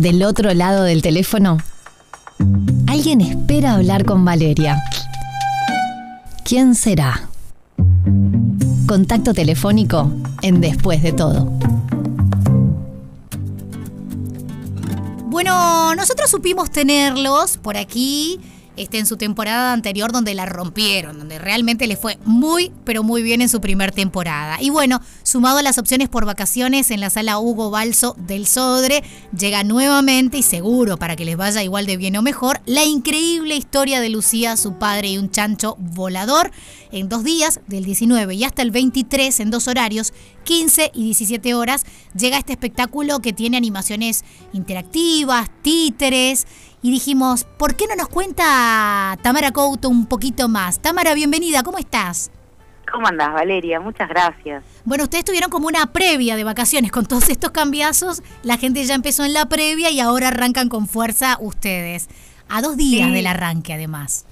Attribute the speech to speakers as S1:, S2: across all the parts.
S1: Del otro lado del teléfono, alguien espera hablar con Valeria. ¿Quién será? Contacto telefónico en Después de todo.
S2: Bueno, nosotros supimos tenerlos por aquí este, en su temporada anterior donde la rompieron, donde realmente le fue muy, pero muy bien en su primer temporada. Y bueno, sumado a las opciones por vacaciones en la sala Hugo Balso del Sodre, llega nuevamente y seguro para que les vaya igual de bien o mejor, la increíble historia de Lucía, su padre y un chancho volador en dos días, del 19 y hasta el 23, en dos horarios, 15 y 17 horas, llega este espectáculo que tiene animaciones interactivas, títeres y dijimos, ¿por qué no nos cuenta Tamara Couto un poquito más? Tamara, bienvenida, ¿cómo estás?
S3: ¿Cómo andás, Valeria? Muchas gracias.
S2: Bueno, ustedes tuvieron como una previa de vacaciones con todos estos cambiazos. La gente ya empezó en la previa y ahora arrancan con fuerza ustedes. A dos días del arranque, además.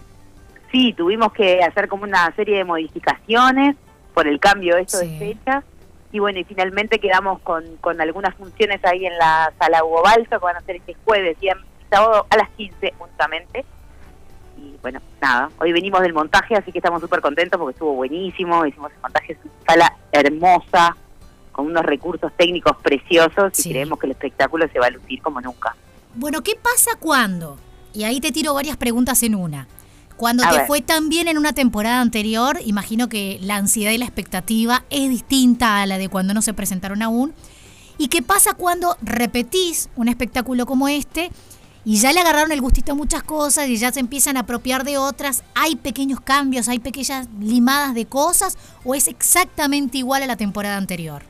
S3: Sí, tuvimos que hacer como una serie de modificaciones por el cambio esto de fecha. Y bueno, y finalmente quedamos con, con algunas funciones ahí en la sala Hugo Balsa, que van a ser este jueves y sábado a las 15 únicamente. Y bueno, nada, hoy venimos del montaje, así que estamos súper contentos porque estuvo buenísimo, hicimos el montaje, es una sala hermosa, con unos recursos técnicos preciosos y creemos que el espectáculo se va a lucir como nunca.
S2: Bueno, ¿qué pasa cuando? Y ahí te tiro varias preguntas en una. Cuando te fue tan bien en una temporada anterior, imagino que la ansiedad y la expectativa es distinta a la de cuando no se presentaron aún. ¿Y qué pasa cuando repetís un espectáculo como este y ya le agarraron el gustito a muchas cosas y ya se empiezan a apropiar de otras. ¿Hay pequeños cambios, hay pequeñas limadas de cosas o es exactamente igual a la temporada anterior?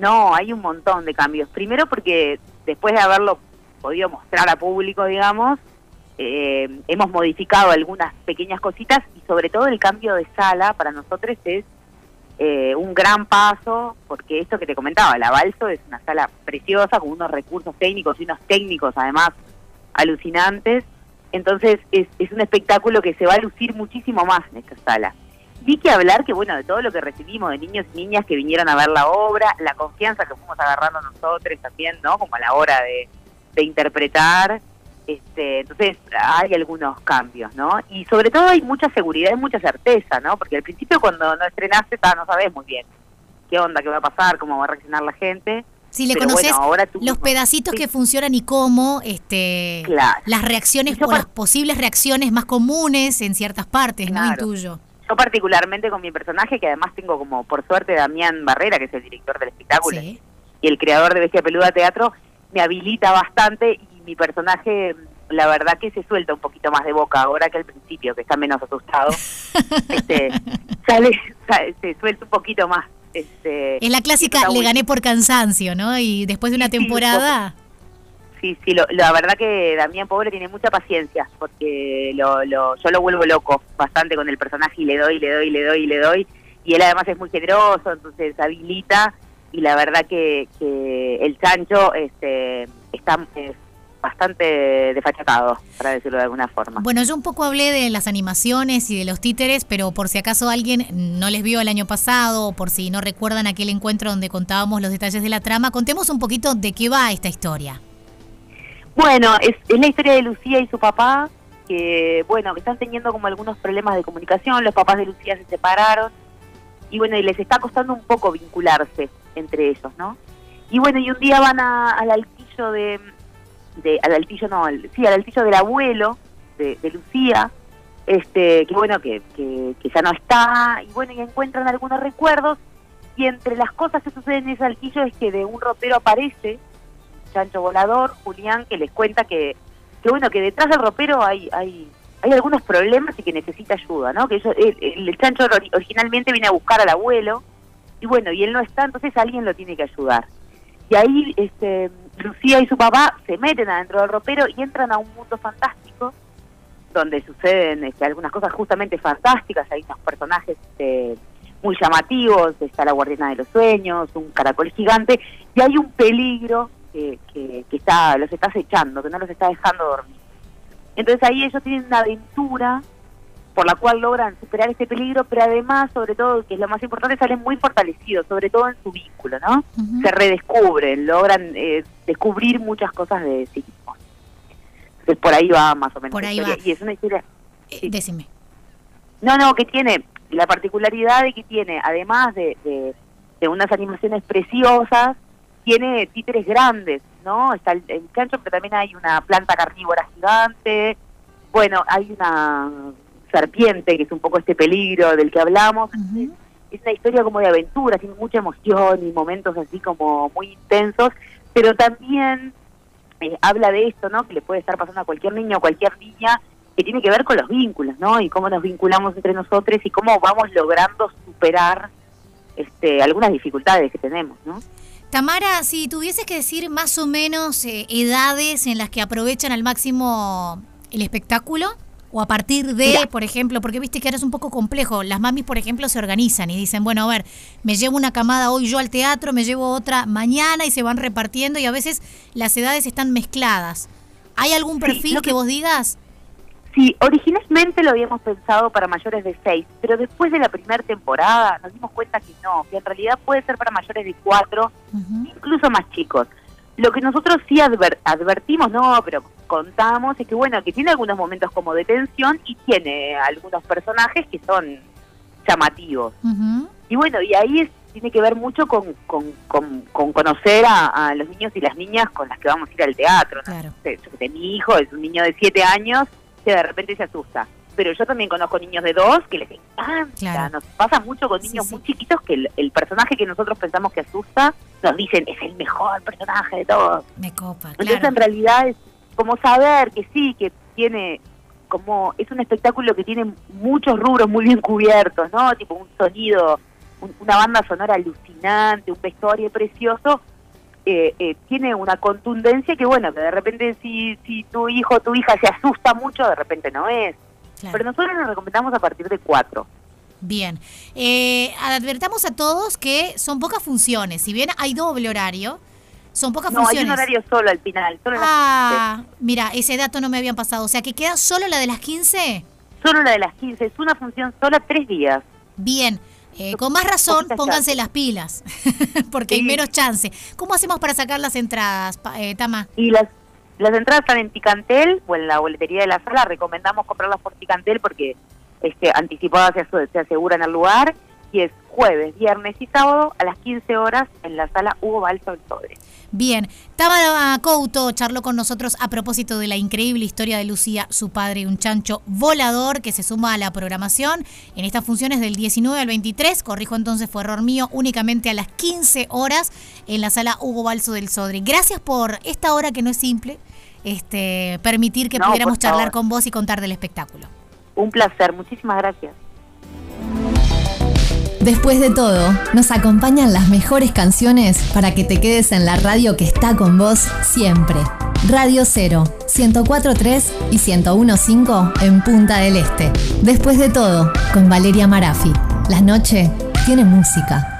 S3: No, hay un montón de cambios. Primero porque después de haberlo podido mostrar a público, digamos, eh, hemos modificado algunas pequeñas cositas y sobre todo el cambio de sala para nosotros es eh, un gran paso, porque esto que te comentaba, la Balso es una sala preciosa con unos recursos técnicos y unos técnicos además alucinantes. Entonces es, es un espectáculo que se va a lucir muchísimo más en esta sala. Vi que hablar que, bueno, de todo lo que recibimos de niños y niñas que vinieron a ver la obra, la confianza que fuimos agarrando nosotros también, ¿no? Como a la hora de, interpretar. Este, entonces hay algunos cambios, ¿no? Y sobre todo hay mucha seguridad y mucha certeza, ¿no? Porque al principio cuando no estrenaste no sabes muy bien qué onda, qué va a pasar, cómo va a reaccionar la gente.
S2: Si le conoces los pedacitos que funcionan y cómo, este, las reacciones o las posibles reacciones más comunes en ciertas partes, ¿no? Intuyo.
S3: Yo particularmente con mi personaje, que además tengo como por suerte Damián Barrera, que es el director del espectáculo, y el creador de Bestia Peluda Teatro, me habilita bastante y mi personaje, la verdad que se suelta un poquito más de boca ahora que al principio, que está menos asustado. este, sale, se suelta un poquito más. Este,
S2: es la clásica, le gané por cansancio, ¿no? Y después de una temporada...
S3: Sí, sí, la verdad que Damián Pobre tiene mucha paciencia, porque lo, lo, yo lo vuelvo loco bastante con el personaje y le doy, le doy, le doy, le doy. Y él además es muy generoso, entonces habilita. Y la verdad que, que el chancho este, está, bastante desfachatado, para decirlo de alguna forma.
S2: Bueno, yo un poco hablé de las animaciones y de los títeres, pero por si acaso alguien no les vio el año pasado o por si no recuerdan aquel encuentro donde contábamos los detalles de la trama, contemos un poquito de qué va esta historia.
S3: Bueno, es, la historia de Lucía y su papá, que bueno, que están teniendo como algunos problemas de comunicación, los papás de Lucía se separaron y bueno, y les está costando un poco vincularse entre ellos, ¿no? Y bueno, y un día van al alquillo de, al altillo, no, sí, al altillo del abuelo de, Lucía, este, que bueno, que, que, ya no está, y bueno, y encuentran algunos recuerdos, y entre las cosas que suceden en ese altillo es que de un ropero aparece, chancho volador, Julián, que les cuenta que, que bueno, que detrás del ropero hay, hay, hay algunos problemas y que necesita ayuda, ¿no? Que el, el, chancho originalmente viene a buscar al abuelo, y bueno, y él no está, entonces alguien lo tiene que ayudar. Y ahí este, Lucía y su papá se meten adentro del ropero y entran a un mundo fantástico donde suceden este, algunas cosas justamente fantásticas, hay unos personajes este, muy llamativos, está la guardiana de los sueños, un caracol gigante, y hay un peligro que, que, está, los está acechando, que no los está dejando dormir. Entonces ahí ellos tienen una aventura por la cual logran superar este peligro, pero además, sobre todo, que es lo más importante, salen muy fortalecidos, sobre todo en su vínculo, ¿no? Se redescubren, logran eh, descubrir muchas cosas de sí mismos. Entonces, por ahí va más o menos.
S2: Por ahí va.
S3: Y es una historia...
S2: Eh, decime.
S3: No, no, que tiene la particularidad de que tiene, además de, de, unas animaciones preciosas, tiene títeres grandes, ¿no? Está el, el chancho, pero también hay una planta carnívora gigante, bueno, hay una serpiente, que es un poco este peligro del que hablamos. Es una historia como de aventura, tiene mucha emoción y momentos así como muy intensos, pero también eh, habla de esto, ¿no? Que le puede estar pasando a cualquier niño o cualquier niña, que tiene que ver con los vínculos, ¿no? Y cómo nos vinculamos entre nosotros y cómo vamos logrando superar este, algunas dificultades que tenemos, ¿no?
S2: Tamara, si tuvieses que decir más o menos eh, edades en las que aprovechan al máximo el espectáculo, o a partir de, por ejemplo, porque viste que ahora es un poco complejo. Las mamis, por ejemplo, se organizan y dicen, bueno, a ver, me llevo una camada hoy yo al teatro, me llevo otra mañana y se van repartiendo y a veces las edades están mezcladas. ¿Hay algún perfil que, vos digas?
S3: Sí, originalmente lo habíamos pensado para mayores de 6, pero después de la primera temporada nos dimos cuenta que no, que en realidad puede ser para mayores de 4, incluso más chicos. Lo que nosotros sí advertimos, no, pero contamos, es que bueno, que tiene algunos momentos como de tensión y tiene algunos personajes que son llamativos. Y bueno, y ahí tiene que ver mucho con, con, con, conocer a, los niños y las niñas con las que vamos a ir al teatro. Claro. mi hijo es un niño de siete años que de repente se asusta pero yo también conozco niños de dos que les encanta. Nos pasa mucho con niños muy chiquitos que el, personaje que nosotros pensamos que asusta, nos dicen, es el mejor personaje de todos.
S2: Me copa,
S3: Entonces en realidad es como saber que sí, que tiene como es un espectáculo que tiene muchos rubros muy bien cubiertos, ¿no? Tipo un sonido, una banda sonora alucinante, un vestuario precioso, eh, eh, tiene una contundencia que bueno, que de repente si, si tu hijo o tu hija se asusta mucho, de repente no es. Pero nosotros nos recomendamos a partir de cuatro.
S2: Bien. Eh, advertamos a todos que son pocas funciones. Si bien hay doble horario, son pocas funciones. No, hay
S3: un horario solo al final.
S2: ah, mira, ese dato no me habían pasado. O sea, que queda solo la de las 15.
S3: Solo la de las 15. Es una función sola tres días.
S2: Bien. Eh, con más razón, pónganse las pilas, porque hay menos chance. ¿Cómo hacemos para sacar las entradas, eh, Tama?
S3: Y las las entradas están en Ticantel o en la boletería de la sala. Recomendamos comprarlas por Ticantel porque este, anticipadas se, se aseguran el lugar. Y es jueves, viernes y sábado a las 15 horas en la sala Hugo Balso del Sobre.
S2: Bien, Tamara Couto charló con nosotros a propósito de la increíble historia de Lucía, su padre, un chancho volador que se suma a la programación en estas funciones del 19 al 23. Corrijo entonces, fue error mío, únicamente a las 15 horas en la sala Hugo Balso del Sodre. Gracias por esta hora que no es simple, este, permitir que pudiéramos charlar con vos y contar del espectáculo.
S3: Un placer, muchísimas gracias.
S1: Después de todo, nos acompañan las mejores canciones para que te quedes en la radio que está con vos siempre. Radio 0, 104.3 y 101.5 en Punta del Este. Después de todo, con Valeria Marafi. La noche tiene música.